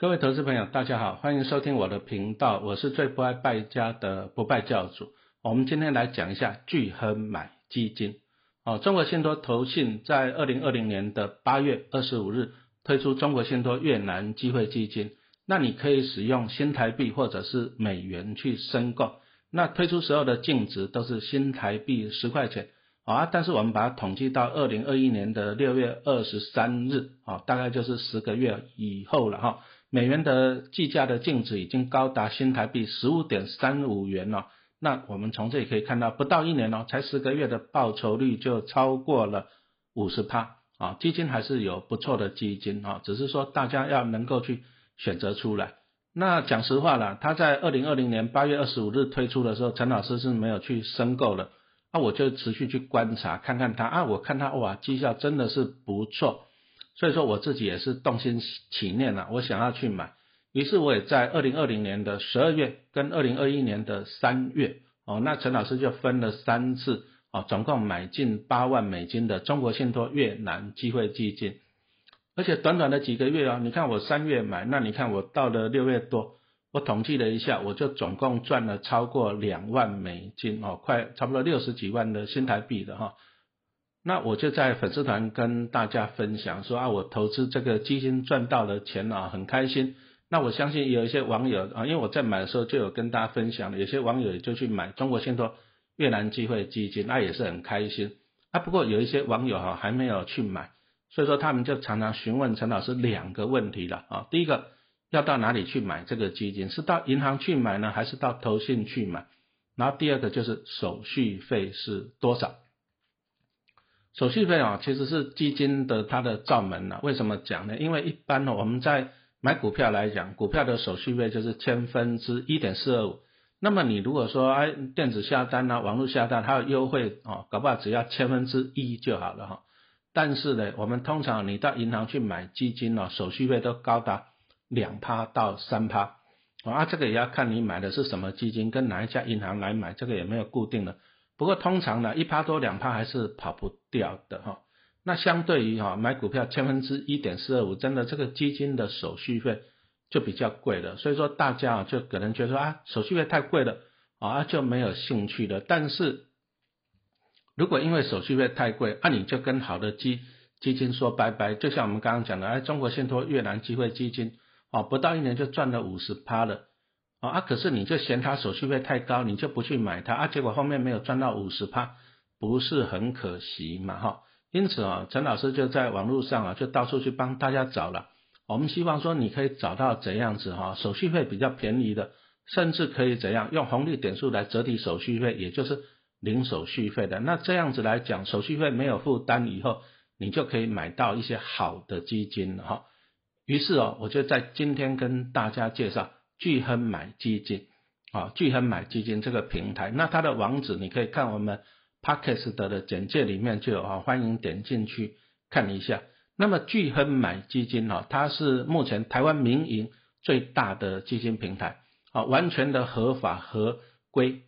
各位投资朋友，大家好，欢迎收听我的频道，我是最不爱败家的不败教主。我们今天来讲一下巨亨买基金。哦，中国信托投信在二零二零年的八月二十五日推出中国信托越南机会基金，那你可以使用新台币或者是美元去申购。那推出时候的净值都是新台币十块钱。啊，但是我们把它统计到二零二一年的六月二十三日，啊，大概就是十个月以后了哈。美元的计价的净值已经高达新台币十五点三五元了。那我们从这里可以看到，不到一年哦，才十个月的报酬率就超过了五十趴啊！基金还是有不错的基金啊，只是说大家要能够去选择出来。那讲实话了，他在二零二零年八月二十五日推出的时候，陈老师是没有去申购的。那我就持续去观察，看看他啊，我看他哇，绩效真的是不错。所以说我自己也是动心起念了，我想要去买，于是我也在二零二零年的十二月跟二零二一年的三月，哦，那陈老师就分了三次，哦，总共买进八万美金的中国信托越南机会基金，而且短短的几个月啊，你看我三月买，那你看我到了六月多，我统计了一下，我就总共赚了超过两万美金，哦，快差不多六十几万的新台币的哈。那我就在粉丝团跟大家分享说啊，我投资这个基金赚到了钱啊，很开心。那我相信有一些网友啊，因为我在买的时候就有跟大家分享，有些网友就去买中国信托越南机会基金，那也是很开心。啊，不过有一些网友哈还没有去买，所以说他们就常常询问陈老师两个问题了啊。第一个要到哪里去买这个基金？是到银行去买呢，还是到投信去买？然后第二个就是手续费是多少？手续费啊，其实是基金的它的罩门呐。为什么讲呢？因为一般呢，我们在买股票来讲，股票的手续费就是千分之一点四二五。那么你如果说哎电子下单啊，网络下单，它有优惠哦，搞不好只要千分之一就好了哈。但是呢，我们通常你到银行去买基金呢，手续费都高达两趴到三趴啊。这个也要看你买的是什么基金，跟哪一家银行来买，这个也没有固定的。不过通常呢，一趴多两趴还是跑不掉的哈。那相对于哈买股票千分之一点四二五，真的这个基金的手续费就比较贵了。所以说大家啊就可能觉得说啊手续费太贵了啊就没有兴趣了。但是如果因为手续费太贵，那你就跟好的基基金说拜拜。就像我们刚刚讲的，哎中国信托越南机会基金啊不到一年就赚了五十趴了。啊，可是你就嫌它手续费太高，你就不去买它啊，结果后面没有赚到五十趴，不是很可惜嘛哈？因此啊，陈老师就在网络上啊，就到处去帮大家找了。我们希望说你可以找到怎样子哈，手续费比较便宜的，甚至可以怎样用红利点数来折抵手续费，也就是零手续费的。那这样子来讲，手续费没有负担以后，你就可以买到一些好的基金了哈。于是哦，我就在今天跟大家介绍。巨亨买基金，啊，巨亨买基金这个平台，那它的网址你可以看我们 Podcast 的简介里面就有啊，欢迎点进去看一下。那么巨亨买基金啊，它是目前台湾民营最大的基金平台，啊，完全的合法合规，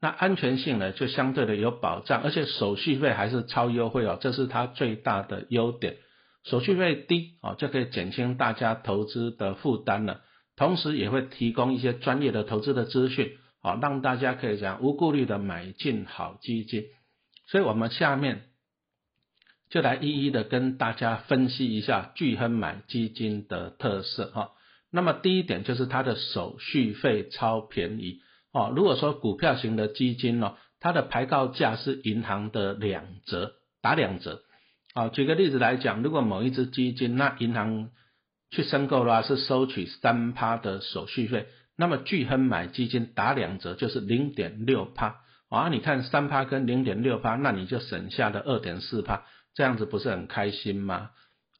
那安全性呢就相对的有保障，而且手续费还是超优惠哦，这是它最大的优点，手续费低啊，就可以减轻大家投资的负担了。同时也会提供一些专业的投资的资讯，好让大家可以讲无顾虑的买进好基金。所以我们下面就来一一的跟大家分析一下聚亨买基金的特色哈。那么第一点就是它的手续费超便宜哦。如果说股票型的基金呢，它的排告价是银行的两折，打两折。啊，举个例子来讲，如果某一只基金，那银行去申购的话是收取三趴的手续费，那么巨亨买基金打两折就是零点六趴，啊，你看三趴跟零点六趴，那你就省下了二点四趴，这样子不是很开心吗？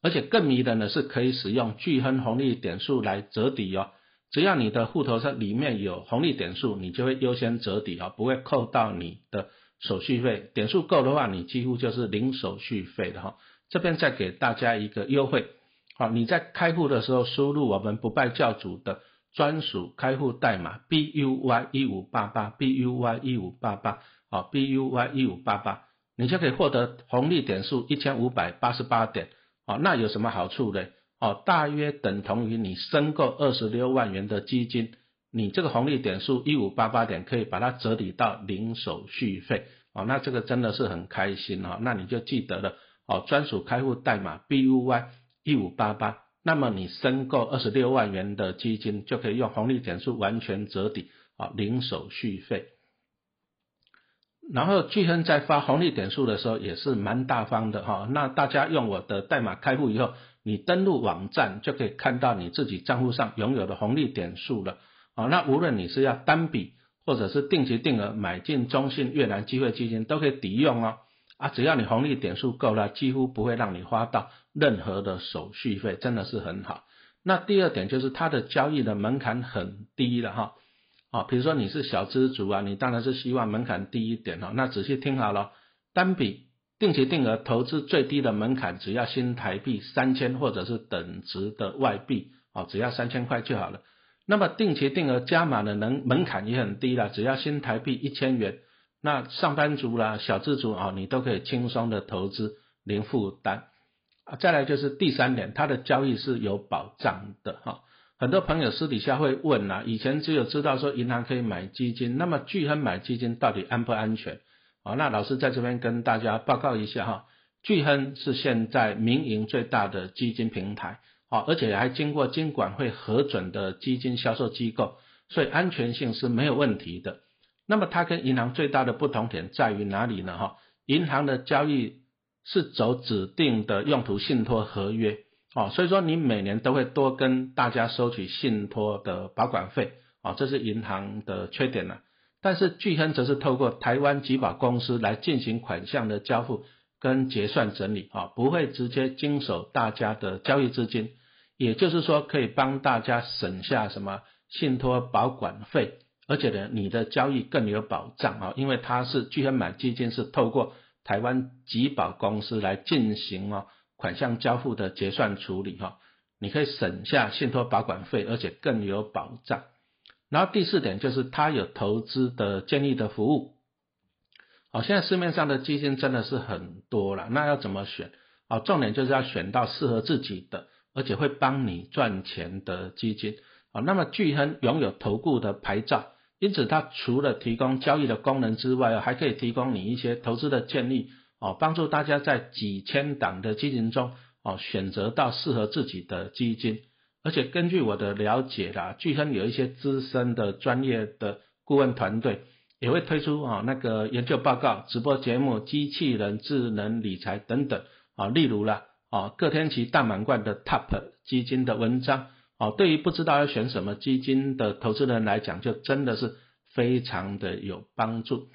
而且更迷人的是可以使用巨亨红利点数来折抵哦，只要你的户头上里面有红利点数，你就会优先折抵哦，不会扣到你的手续费，点数够的话，你几乎就是零手续费的哈。这边再给大家一个优惠。好，你在开户的时候输入我们不败教主的专属开户代码 B U Y 一五八八 B U Y 一五八八，好 B U Y 一五八八，你就可以获得红利点数一千五百八十八点，哦，那有什么好处呢？哦，大约等同于你申购二十六万元的基金，你这个红利点数一五八八点可以把它折抵到零手续费，哦，那这个真的是很开心哦，那你就记得了，哦，专属开户代码 BUY 一五八八，那么你申购二十六万元的基金就可以用红利点数完全折抵，啊，零手续费。然后巨亨在发红利点数的时候也是蛮大方的哈，那大家用我的代码开户以后，你登录网站就可以看到你自己账户上拥有的红利点数了，啊，那无论你是要单笔或者是定期定额买进中信越南机会基金都可以抵用哦，啊，只要你红利点数够了，几乎不会让你花到任何的手续费，真的是很好。那第二点就是它的交易的门槛很低了哈。啊，比如说你是小资族啊，你当然是希望门槛低一点哈。那仔细听好了，单笔定期定额投资最低的门槛只要新台币三千或者是等值的外币，啊，只要三千块就好了。那么定期定额加码的能门槛也很低了，只要新台币一千元。那上班族啦、小资族啊，你都可以轻松的投资，零负担。啊，再来就是第三点，它的交易是有保障的哈。很多朋友私底下会问啊，以前只有知道说银行可以买基金，那么巨亨买基金到底安不安全？啊，那老师在这边跟大家报告一下哈，巨亨是现在民营最大的基金平台，啊，而且还经过监管会核准的基金销售机构，所以安全性是没有问题的。那么它跟银行最大的不同点在于哪里呢？哈，银行的交易是走指定的用途信托合约。哦，所以说你每年都会多跟大家收取信托的保管费，哦，这是银行的缺点了。但是巨亨则是透过台湾集保公司来进行款项的交付跟结算整理，啊，不会直接经手大家的交易资金，也就是说可以帮大家省下什么信托保管费，而且呢，你的交易更有保障啊，因为它是巨亨买基金是透过台湾集保公司来进行哦。款项交付的结算处理哈，你可以省下信托保管费，而且更有保障。然后第四点就是它有投资的建议的服务。好，现在市面上的基金真的是很多了，那要怎么选？好，重点就是要选到适合自己的，而且会帮你赚钱的基金。好，那么巨亨拥有投顾的牌照，因此它除了提供交易的功能之外，还可以提供你一些投资的建议。哦，帮助大家在几千档的基金中，哦，选择到适合自己的基金。而且根据我的了解啦，巨亨有一些资深的专业的顾问团队，也会推出啊那个研究报告、直播节目、机器人智能理财等等啊，例如啦，啊各天期大满贯的 Top 基金的文章，哦，对于不知道要选什么基金的投资人来讲，就真的是非常的有帮助。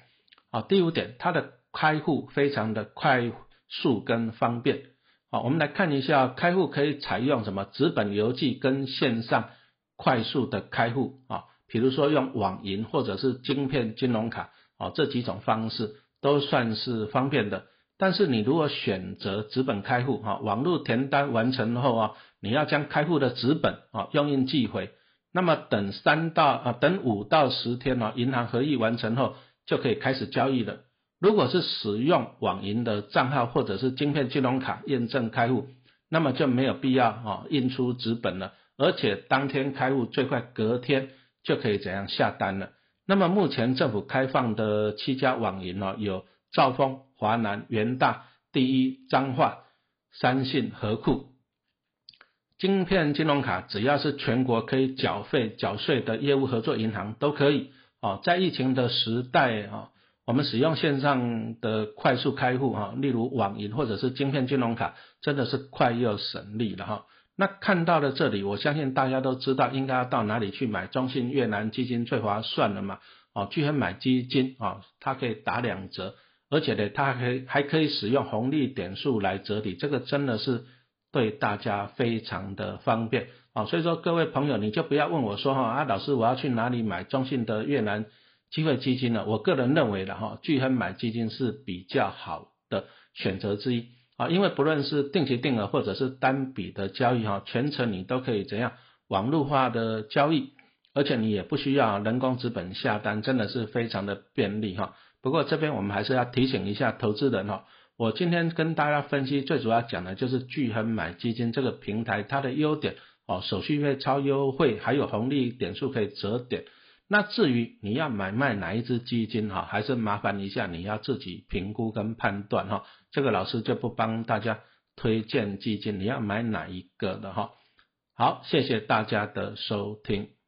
好，第五点，它的。开户非常的快速跟方便，好，我们来看一下开户可以采用什么纸本邮寄跟线上快速的开户啊，比如说用网银或者是晶片金融卡啊这几种方式都算是方便的。但是你如果选择纸本开户哈，网络填单完成后啊，你要将开户的纸本啊用印寄回，那么等三到啊等五到十天呢，银行合意完成后就可以开始交易了。如果是使用网银的账号或者是晶片金融卡验证开户，那么就没有必要啊印出纸本了，而且当天开户最快隔天就可以怎样下单了。那么目前政府开放的七家网银呢，有兆丰、华南、元大、第一、彰化、三信、和库。晶片金融卡只要是全国可以缴费缴税的业务合作银行都可以哦，在疫情的时代啊。我们使用线上的快速开户哈，例如网银或者是晶片金融卡，真的是快又省力了哈。那看到了这里，我相信大家都知道应该要到哪里去买中信越南基金最划算了嘛？哦，居然买基金啊，它可以打两折，而且呢，它还可以还可以使用红利点数来折抵，这个真的是对大家非常的方便啊。所以说各位朋友，你就不要问我说哈啊，老师我要去哪里买中信的越南？机会基金呢，我个人认为的哈，巨亨买基金是比较好的选择之一啊，因为不论是定期定额或者是单笔的交易哈，全程你都可以怎样网络化的交易，而且你也不需要人工资本下单，真的是非常的便利哈。不过这边我们还是要提醒一下投资人哈，我今天跟大家分析最主要讲的就是聚亨买基金这个平台它的优点哦，手续费超优惠，还有红利点数可以折点。那至于你要买卖哪一只基金哈，还是麻烦一下你要自己评估跟判断哈，这个老师就不帮大家推荐基金，你要买哪一个的哈。好，谢谢大家的收听。